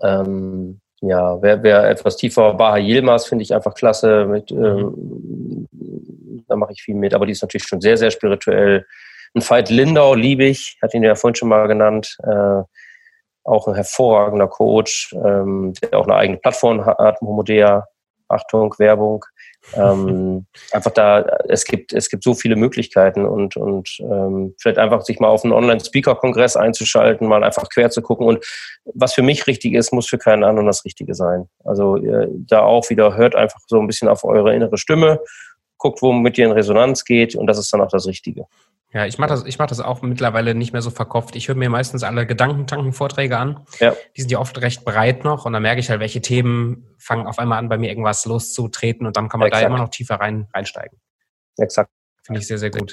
ähm, ja, wer, wer etwas tiefer, Baha Yilmaz finde ich einfach klasse. Mit, mhm. ähm, da mache ich viel mit, aber die ist natürlich schon sehr, sehr spirituell. Ein Veit Lindau liebe ich, hat ihn ja vorhin schon mal genannt. Äh, auch ein hervorragender Coach, ähm, der auch eine eigene Plattform hat, Homodea. Achtung, Werbung. Ähm, einfach da, es gibt, es gibt so viele Möglichkeiten und, und ähm, vielleicht einfach sich mal auf einen Online-Speaker-Kongress einzuschalten, mal einfach quer zu gucken. Und was für mich richtig ist, muss für keinen anderen das Richtige sein. Also äh, da auch wieder hört einfach so ein bisschen auf eure innere Stimme, guckt, womit ihr in Resonanz geht und das ist dann auch das Richtige. Ja, ich mache das, ich mach das auch mittlerweile nicht mehr so verkopft. Ich höre mir meistens alle Gedankentanken-Vorträge an. Ja. Die sind ja oft recht breit noch und dann merke ich halt, welche Themen fangen auf einmal an, bei mir irgendwas loszutreten und dann kann man Exakt. da immer noch tiefer rein, reinsteigen. Exakt. Finde ich sehr, sehr gut.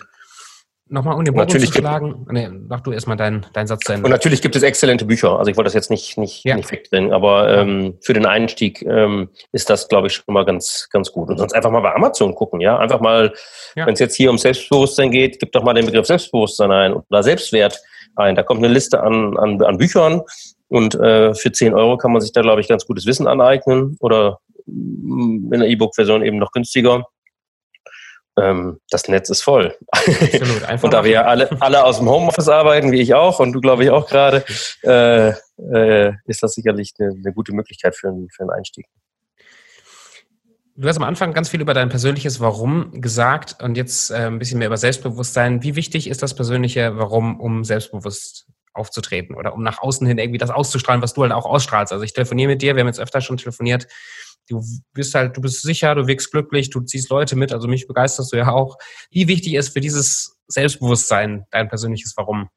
Nochmal um den Bogen natürlich zu schlagen, nee, mach du erstmal deinen dein Satz zu Ende. Und natürlich gibt es exzellente Bücher. Also ich wollte das jetzt nicht, nicht, ja. nicht wegdrehen, aber ähm, für den Einstieg ähm, ist das, glaube ich, schon mal ganz, ganz gut. Und sonst einfach mal bei Amazon gucken, ja. Einfach mal, ja. wenn es jetzt hier um Selbstbewusstsein geht, gib doch mal den Begriff Selbstbewusstsein ein oder Selbstwert ein. Da kommt eine Liste an, an, an Büchern und äh, für 10 Euro kann man sich da, glaube ich, ganz gutes Wissen aneignen oder mm, in der E-Book-Version eben noch günstiger ähm, das Netz ist voll. Absolut, [LAUGHS] einfach und da wir ja alle, alle aus dem Homeoffice arbeiten, wie ich auch und du glaube ich auch gerade, äh, äh, ist das sicherlich eine, eine gute Möglichkeit für, einen, für einen Einstieg. Du hast am Anfang ganz viel über dein persönliches Warum gesagt und jetzt äh, ein bisschen mehr über Selbstbewusstsein. Wie wichtig ist das persönliche Warum, um selbstbewusst aufzutreten oder um nach außen hin irgendwie das auszustrahlen, was du halt auch ausstrahlst? Also ich telefoniere mit dir, wir haben jetzt öfter schon telefoniert du bist halt, du bist sicher, du wirkst glücklich, du ziehst Leute mit, also mich begeisterst du ja auch. Wie wichtig ist für dieses Selbstbewusstsein dein persönliches Warum?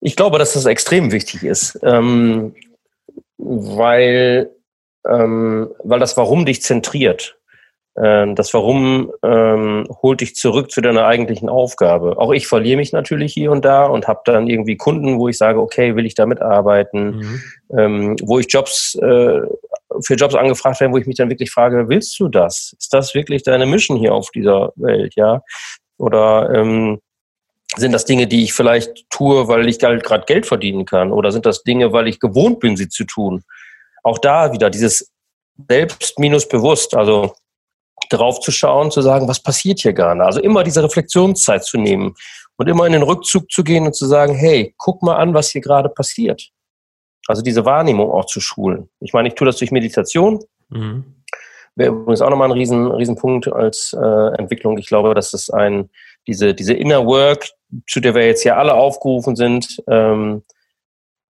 Ich glaube, dass das extrem wichtig ist, ähm, weil, ähm, weil das Warum dich zentriert. Ähm, das Warum ähm, holt dich zurück zu deiner eigentlichen Aufgabe. Auch ich verliere mich natürlich hier und da und habe dann irgendwie Kunden, wo ich sage, okay, will ich da mitarbeiten, mhm. ähm, wo ich Jobs äh, für Jobs angefragt werden, wo ich mich dann wirklich frage, willst du das? Ist das wirklich deine Mission hier auf dieser Welt, ja? Oder ähm, sind das Dinge, die ich vielleicht tue, weil ich halt gerade Geld verdienen kann? Oder sind das Dinge, weil ich gewohnt bin, sie zu tun? Auch da wieder dieses Selbst minus bewusst, also drauf zu schauen, zu sagen, was passiert hier gerade? Also immer diese Reflexionszeit zu nehmen und immer in den Rückzug zu gehen und zu sagen, hey, guck mal an, was hier gerade passiert. Also diese Wahrnehmung auch zu schulen. Ich meine, ich tue das durch Meditation. Mhm. Wäre übrigens auch nochmal ein riesen, riesen Punkt als äh, Entwicklung. Ich glaube, dass es ein, diese, diese Inner Work, zu der wir jetzt ja alle aufgerufen sind, ähm,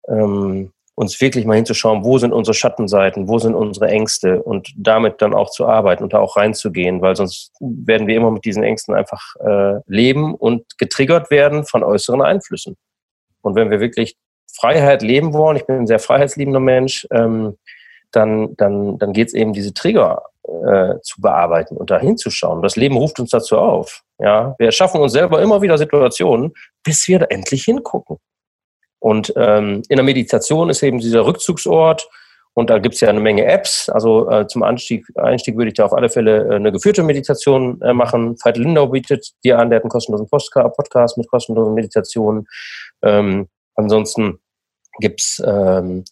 ähm, uns wirklich mal hinzuschauen, wo sind unsere Schattenseiten, wo sind unsere Ängste und damit dann auch zu arbeiten und da auch reinzugehen, weil sonst werden wir immer mit diesen Ängsten einfach äh, leben und getriggert werden von äußeren Einflüssen. Und wenn wir wirklich Freiheit leben wollen, ich bin ein sehr freiheitsliebender Mensch, ähm, dann, dann, dann geht es eben, diese Trigger äh, zu bearbeiten und da hinzuschauen. Das Leben ruft uns dazu auf. Ja? Wir schaffen uns selber immer wieder Situationen, bis wir da endlich hingucken. Und ähm, in der Meditation ist eben dieser Rückzugsort und da gibt es ja eine Menge Apps. Also äh, zum Einstieg, Einstieg würde ich da auf alle Fälle äh, eine geführte Meditation äh, machen. Veit Lindau bietet dir an, der hat einen kostenlosen Podcast mit kostenlosen Meditationen. Ähm, ansonsten gibt's ähm,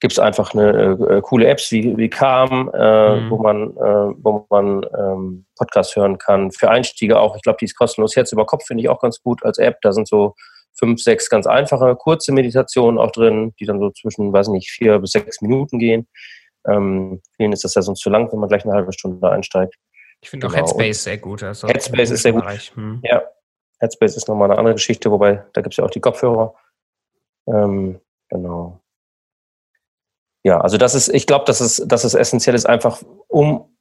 gibt's einfach eine äh, coole Apps wie, wie Calm, äh, mhm. wo man, äh, wo man ähm, Podcast hören kann. Für Einstiege auch, ich glaube, die ist kostenlos. Herz über Kopf finde ich auch ganz gut als App. Da sind so fünf, sechs ganz einfache, kurze Meditationen auch drin, die dann so zwischen, weiß nicht, vier bis sechs Minuten gehen. Ähm, vielen ist das ja sonst zu lang, wenn man gleich eine halbe Stunde einsteigt. Ich finde genau. auch Headspace sehr gut. Also Headspace ist sehr gut. Hm. Ja, Headspace ist nochmal eine andere Geschichte, wobei da gibt es ja auch die Kopfhörer. Ähm, genau. Ja, also das ist, ich glaube, dass es, dass es essentiell ist, einfach um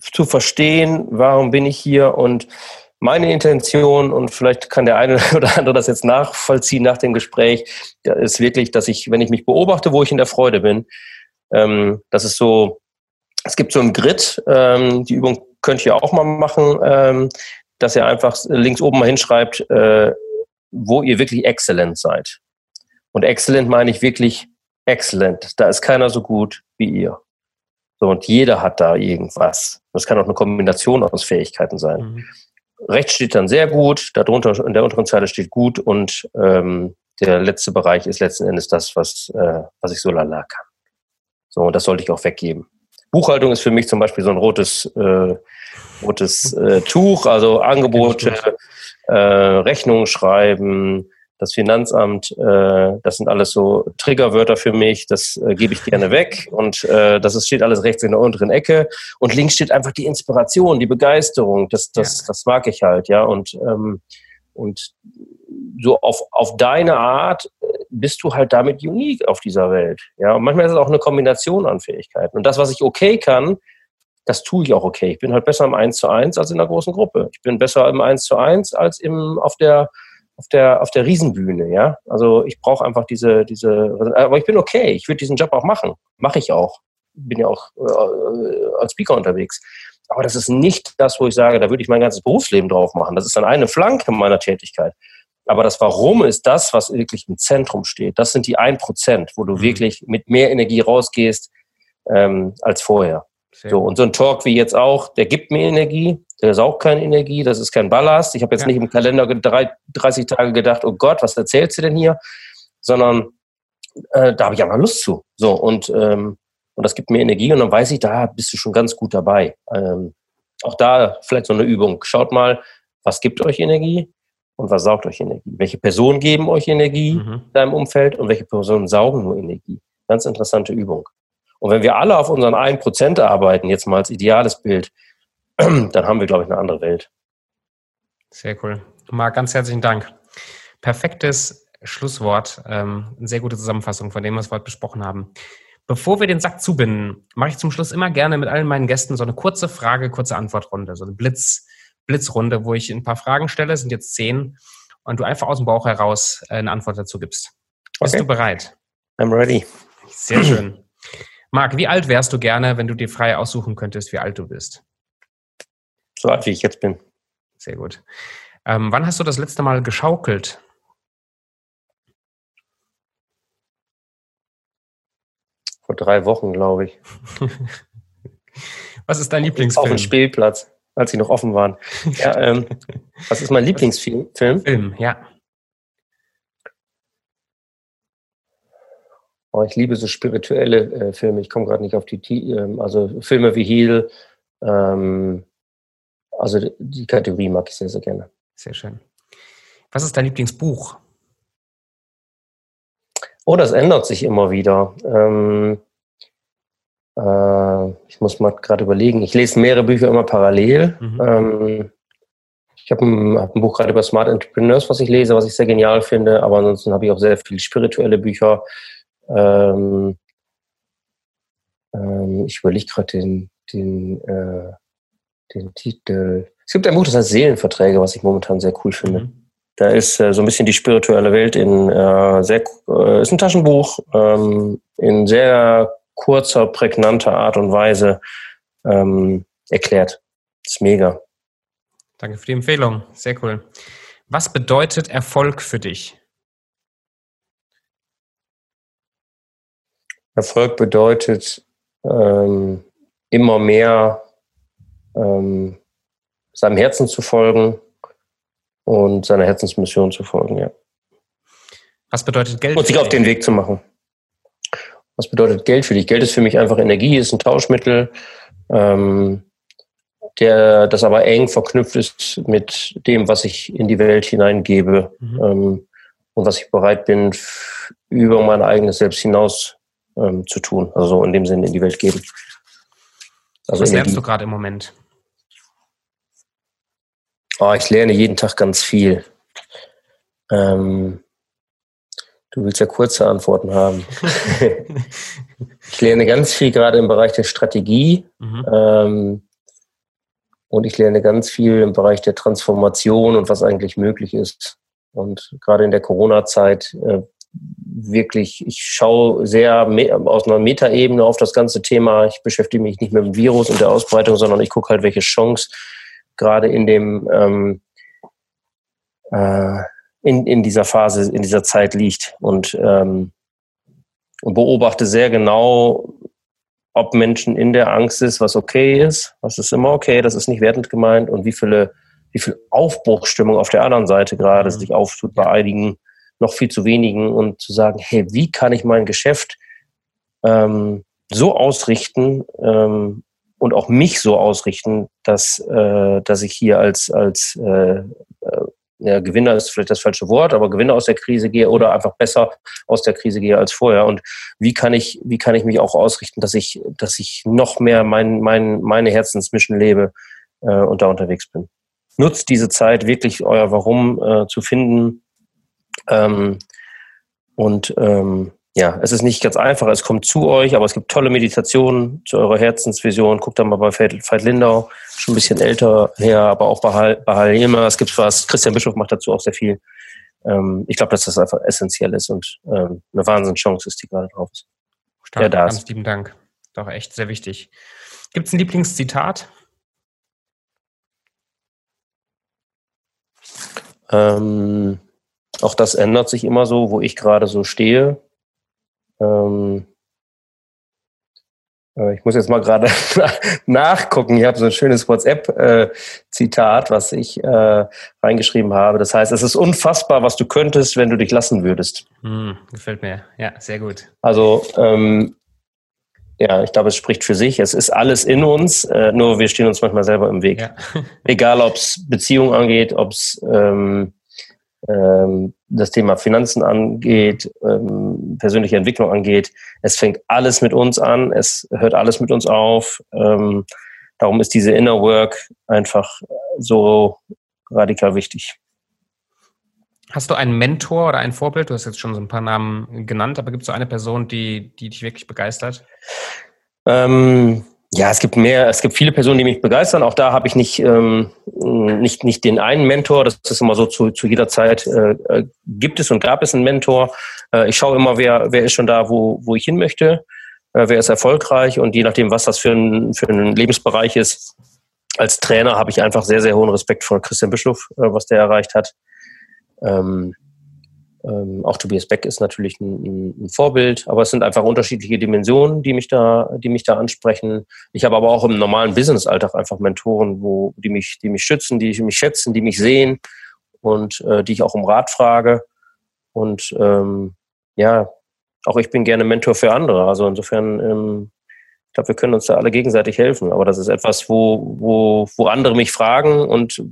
zu verstehen, warum bin ich hier und meine Intention, und vielleicht kann der eine [LAUGHS] oder andere das jetzt nachvollziehen nach dem Gespräch, ist wirklich, dass ich, wenn ich mich beobachte, wo ich in der Freude bin, ähm, das ist so, es gibt so einen Grid, ähm, die Übung könnt ihr auch mal machen, ähm, dass ihr einfach links oben mal hinschreibt, äh, wo ihr wirklich exzellent seid. Und exzellent meine ich wirklich exzellent. Da ist keiner so gut wie ihr. So, und jeder hat da irgendwas. Das kann auch eine Kombination aus Fähigkeiten sein. Mhm. Rechts steht dann sehr gut, darunter in der unteren Zeile steht gut und ähm, der letzte Bereich ist letzten Endes das, was, äh, was ich so lala kann. So, und das sollte ich auch weggeben. Buchhaltung ist für mich zum Beispiel so ein rotes, äh, rotes äh, Tuch, also Angebote, äh, Rechnungen schreiben, das Finanzamt, äh, das sind alles so Triggerwörter für mich, das äh, gebe ich gerne weg und äh, das ist, steht alles rechts in der unteren Ecke und links steht einfach die Inspiration, die Begeisterung, das, das, ja. das mag ich halt, ja und ähm, und so auf, auf deine Art äh, bist du halt damit unique auf dieser Welt, ja und manchmal ist es auch eine Kombination an Fähigkeiten und das, was ich okay kann, das tue ich auch okay. Ich bin halt besser im 1 zu 1 als in einer großen Gruppe. Ich bin besser im 1 zu 1 als im, auf der auf der, auf der Riesenbühne, ja. Also ich brauche einfach diese, diese, aber ich bin okay, ich würde diesen Job auch machen. Mache ich auch. Bin ja auch äh, als Speaker unterwegs. Aber das ist nicht das, wo ich sage, da würde ich mein ganzes Berufsleben drauf machen. Das ist dann eine Flanke meiner Tätigkeit. Aber das Warum ist das, was wirklich im Zentrum steht. Das sind die ein Prozent, wo du mhm. wirklich mit mehr Energie rausgehst ähm, als vorher. Sehr so, und so ein Talk wie jetzt auch, der gibt mir Energie, der saugt keine Energie, das ist kein Ballast. Ich habe jetzt ja. nicht im Kalender 30 Tage gedacht, oh Gott, was erzählst du denn hier? Sondern äh, da habe ich einfach Lust zu. So, und, ähm, und das gibt mir Energie und dann weiß ich, da bist du schon ganz gut dabei. Ähm, auch da vielleicht so eine Übung. Schaut mal, was gibt euch Energie und was saugt euch Energie? Welche Personen geben euch Energie mhm. in deinem Umfeld und welche Personen saugen nur Energie? Ganz interessante Übung. Und wenn wir alle auf unseren 1% arbeiten, jetzt mal als ideales Bild, [CLEARS THROAT] dann haben wir, glaube ich, eine andere Welt. Sehr cool. Marc, ganz herzlichen Dank. Perfektes Schlusswort. Ähm, eine sehr gute Zusammenfassung von dem, was wir heute besprochen haben. Bevor wir den Sack zubinden, mache ich zum Schluss immer gerne mit allen meinen Gästen so eine kurze Frage, kurze Antwortrunde, so eine Blitz, Blitzrunde, wo ich ein paar Fragen stelle, sind jetzt zehn, und du einfach aus dem Bauch heraus äh, eine Antwort dazu gibst. Bist okay. du bereit? I'm ready. Sehr schön. Marc, wie alt wärst du gerne, wenn du dir frei aussuchen könntest, wie alt du bist? So alt, wie ich jetzt bin. Sehr gut. Ähm, wann hast du das letzte Mal geschaukelt? Vor drei Wochen, glaube ich. [LAUGHS] was ist dein Lieblingsfilm? Auf dem Spielplatz, als sie noch offen waren. Ja, ähm, [LAUGHS] was ist mein Lieblingsfilm? Film, ja. Oh, ich liebe so spirituelle äh, Filme. Ich komme gerade nicht auf die, ähm, also Filme wie Heal. Ähm, also die Kategorie mag ich sehr, sehr gerne. Sehr schön. Was ist dein Lieblingsbuch? Oh, das ändert sich immer wieder. Ähm, äh, ich muss mal gerade überlegen. Ich lese mehrere Bücher immer parallel. Mhm. Ähm, ich habe ein, hab ein, Buch gerade über Smart Entrepreneurs, was ich lese, was ich sehr genial finde. Aber ansonsten habe ich auch sehr viele spirituelle Bücher. Ähm, ähm, ich überlege gerade den, den, äh, den Titel. Es gibt ein Buch, das heißt Seelenverträge, was ich momentan sehr cool finde. Mhm. Da ist äh, so ein bisschen die spirituelle Welt in äh, sehr, äh, ist ein Taschenbuch, ähm, in sehr kurzer, prägnanter Art und Weise ähm, erklärt. Das ist mega. Danke für die Empfehlung. Sehr cool. Was bedeutet Erfolg für dich? Erfolg bedeutet ähm, immer mehr ähm, seinem Herzen zu folgen und seiner Herzensmission zu folgen, ja. Was bedeutet Geld? Und sich auf den Weg zu machen. Was bedeutet Geld für dich? Geld ist für mich einfach Energie, ist ein Tauschmittel, ähm, der das aber eng verknüpft ist mit dem, was ich in die Welt hineingebe mhm. ähm, und was ich bereit bin, über mein eigenes Selbst hinaus ähm, zu tun. Also in dem Sinne in die Welt geben. Also Was lernst du gerade im Moment? Oh, ich lerne jeden Tag ganz viel. Ähm, du willst ja kurze Antworten haben. [LAUGHS] ich lerne ganz viel gerade im Bereich der Strategie. Mhm. Ähm, und ich lerne ganz viel im Bereich der Transformation und was eigentlich möglich ist. Und gerade in der Corona-Zeit äh, wirklich, ich schaue sehr aus einer Metaebene auf das ganze Thema. Ich beschäftige mich nicht mit dem Virus und der Ausbreitung, sondern ich gucke halt, welche Chance gerade in dem ähm, äh, in, in dieser Phase, in dieser Zeit liegt und, ähm, und beobachte sehr genau, ob Menschen in der Angst ist, was okay ist, was ist immer okay, das ist nicht wertend gemeint und wie viele, wie viel Aufbruchsstimmung auf der anderen Seite gerade mhm. sich auftut bei einigen noch viel zu wenigen und zu sagen, hey, wie kann ich mein Geschäft ähm, so ausrichten ähm, und auch mich so ausrichten, dass, äh, dass ich hier als, als äh, äh, ja, Gewinner ist vielleicht das falsche Wort, aber Gewinner aus der Krise gehe oder einfach besser aus der Krise gehe als vorher. Und wie kann ich, wie kann ich mich auch ausrichten, dass ich, dass ich noch mehr mein, mein, meine Herzensmission lebe äh, und da unterwegs bin. Nutzt diese Zeit wirklich euer Warum äh, zu finden, ähm, und ähm, ja, es ist nicht ganz einfach. Es kommt zu euch, aber es gibt tolle Meditationen zu eurer Herzensvision. Guckt da mal bei Veit Lindau, schon ein bisschen älter her, aber auch bei Halima. Es gibt was. Christian Bischof macht dazu auch sehr viel. Ähm, ich glaube, dass das einfach essentiell ist und ähm, eine Wahnsinnschance ist, die gerade drauf ist. Stark, ja, da ganz ist. lieben Dank. Doch echt sehr wichtig. Gibt es ein Lieblingszitat? Ähm, auch das ändert sich immer so, wo ich gerade so stehe. Ähm, äh, ich muss jetzt mal gerade [LAUGHS] nachgucken. Ich habe so ein schönes WhatsApp-Zitat, was ich äh, reingeschrieben habe. Das heißt, es ist unfassbar, was du könntest, wenn du dich lassen würdest. Hm, gefällt mir. Ja, sehr gut. Also, ähm, ja, ich glaube, es spricht für sich. Es ist alles in uns, äh, nur wir stehen uns manchmal selber im Weg. Ja. [LAUGHS] Egal, ob es Beziehungen angeht, ob es ähm, ähm, das Thema Finanzen angeht, ähm, persönliche Entwicklung angeht. Es fängt alles mit uns an, es hört alles mit uns auf. Ähm, darum ist diese Inner Work einfach so radikal wichtig. Hast du einen Mentor oder ein Vorbild? Du hast jetzt schon so ein paar Namen genannt, aber gibt es so eine Person, die, die dich wirklich begeistert? Ähm, ja, es gibt mehr, es gibt viele Personen, die mich begeistern. Auch da habe ich nicht, ähm, nicht, nicht den einen Mentor. Das ist immer so zu, zu jeder Zeit äh, äh, gibt es und gab es einen Mentor. Äh, ich schaue immer, wer, wer ist schon da, wo, wo ich hin möchte, äh, wer ist erfolgreich und je nachdem, was das für ein, für ein Lebensbereich ist. Als Trainer habe ich einfach sehr, sehr hohen Respekt vor Christian Bischof, äh, was der erreicht hat. Ähm, ähm, auch Tobias Beck ist natürlich ein, ein, Vorbild, aber es sind einfach unterschiedliche Dimensionen, die mich da, die mich da ansprechen. Ich habe aber auch im normalen Business-Alltag einfach Mentoren, wo, die mich, die mich schützen, die mich schätzen, die mich sehen und äh, die ich auch um Rat frage. Und ähm, ja, auch ich bin gerne Mentor für andere. Also insofern, ähm, ich glaube, wir können uns da alle gegenseitig helfen. Aber das ist etwas, wo, wo, wo andere mich fragen und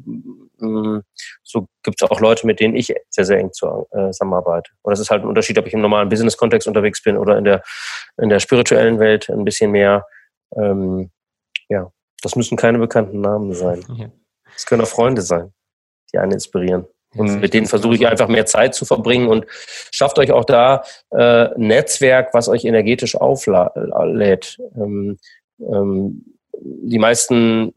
so gibt es auch Leute, mit denen ich sehr, sehr eng äh, zusammenarbeite. Und das ist halt ein Unterschied, ob ich im normalen Business-Kontext unterwegs bin oder in der, in der spirituellen Welt ein bisschen mehr. Ähm, ja, das müssen keine bekannten Namen sein. Es können auch Freunde sein, die einen inspirieren. Und mit denen versuche ich einfach mehr Zeit zu verbringen und schafft euch auch da äh, ein Netzwerk, was euch energetisch auflädt. Ähm, ähm, die meisten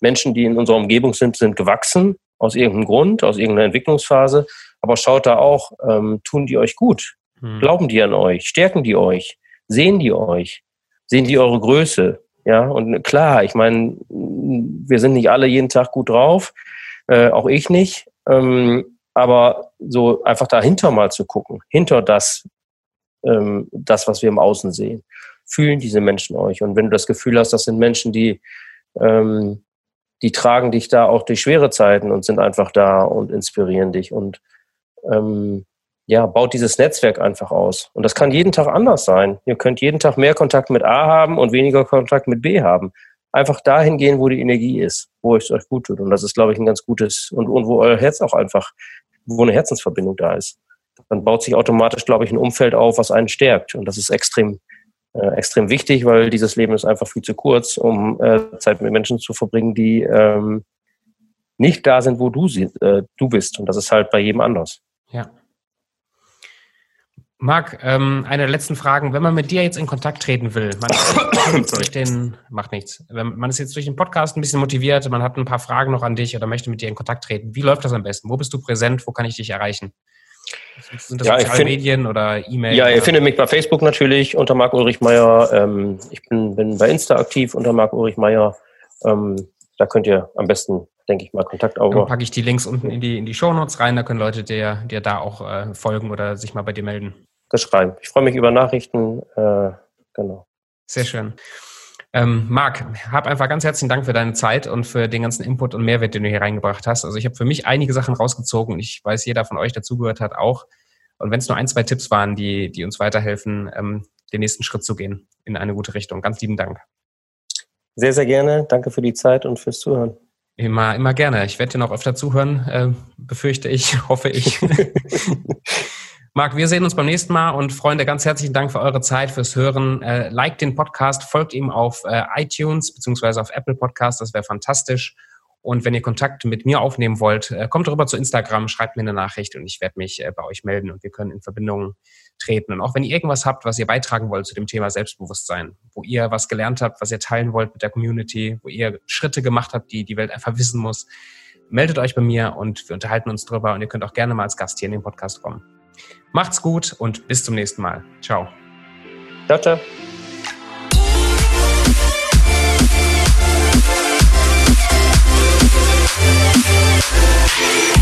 Menschen, die in unserer Umgebung sind, sind gewachsen aus irgendeinem Grund, aus irgendeiner Entwicklungsphase. Aber schaut da auch, ähm, tun die euch gut? Hm. Glauben die an euch? Stärken die euch? Sehen die euch? Sehen die eure Größe? Ja, und klar, ich meine, wir sind nicht alle jeden Tag gut drauf, äh, auch ich nicht. Ähm, aber so einfach dahinter mal zu gucken, hinter das, ähm, das, was wir im Außen sehen fühlen diese Menschen euch. Und wenn du das Gefühl hast, das sind Menschen, die, ähm, die tragen dich da auch durch schwere Zeiten und sind einfach da und inspirieren dich und ähm, ja, baut dieses Netzwerk einfach aus. Und das kann jeden Tag anders sein. Ihr könnt jeden Tag mehr Kontakt mit A haben und weniger Kontakt mit B haben. Einfach dahin gehen, wo die Energie ist, wo es euch gut tut. Und das ist, glaube ich, ein ganz gutes und, und wo euer Herz auch einfach, wo eine Herzensverbindung da ist. Dann baut sich automatisch, glaube ich, ein Umfeld auf, was einen stärkt. Und das ist extrem äh, extrem wichtig, weil dieses Leben ist einfach viel zu kurz, um äh, Zeit mit Menschen zu verbringen, die ähm, nicht da sind, wo du, sie, äh, du bist. Und das ist halt bei jedem anders. Ja. Marc, ähm, eine der letzten Fragen. Wenn man mit dir jetzt in Kontakt treten will, man ist [COUGHS] durch den, macht nichts. Wenn man ist jetzt durch den Podcast ein bisschen motiviert, man hat ein paar Fragen noch an dich oder möchte mit dir in Kontakt treten. Wie läuft das am besten? Wo bist du präsent? Wo kann ich dich erreichen? Sind das ja, soziale find, Medien oder E-Mail? Ja, ihr findet mich bei Facebook natürlich unter Marc Ulrich Meyer. Ähm, ich bin, bin bei Insta aktiv unter Marc Ulrich Meyer. Ähm, da könnt ihr am besten, denke ich mal, Kontakt aufnehmen. Dann packe ich die Links unten in die, in die Shownotes rein. Da können Leute dir, dir da auch äh, folgen oder sich mal bei dir melden. Geschreiben. Ich freue mich über Nachrichten. Äh, genau. Sehr schön. Ähm, Marc, hab einfach ganz herzlichen Dank für deine Zeit und für den ganzen Input und Mehrwert, den du hier reingebracht hast. Also ich habe für mich einige Sachen rausgezogen und ich weiß, jeder von euch dazugehört hat auch. Und wenn es nur ein, zwei Tipps waren, die, die uns weiterhelfen, ähm, den nächsten Schritt zu gehen in eine gute Richtung. Ganz lieben Dank. Sehr, sehr gerne. Danke für die Zeit und fürs Zuhören. Immer, immer gerne. Ich werde dir noch öfter zuhören, äh, befürchte ich, [LAUGHS] hoffe ich. [LAUGHS] Marc, wir sehen uns beim nächsten Mal und Freunde, ganz herzlichen Dank für eure Zeit, fürs Hören. Äh, liked den Podcast, folgt ihm auf äh, iTunes beziehungsweise auf Apple Podcast, das wäre fantastisch. Und wenn ihr Kontakt mit mir aufnehmen wollt, äh, kommt rüber zu Instagram, schreibt mir eine Nachricht und ich werde mich äh, bei euch melden und wir können in Verbindung treten. Und auch wenn ihr irgendwas habt, was ihr beitragen wollt zu dem Thema Selbstbewusstsein, wo ihr was gelernt habt, was ihr teilen wollt mit der Community, wo ihr Schritte gemacht habt, die die Welt einfach wissen muss, meldet euch bei mir und wir unterhalten uns drüber und ihr könnt auch gerne mal als Gast hier in den Podcast kommen. Macht's gut und bis zum nächsten Mal. Ciao. Ciao, ciao. Yeah.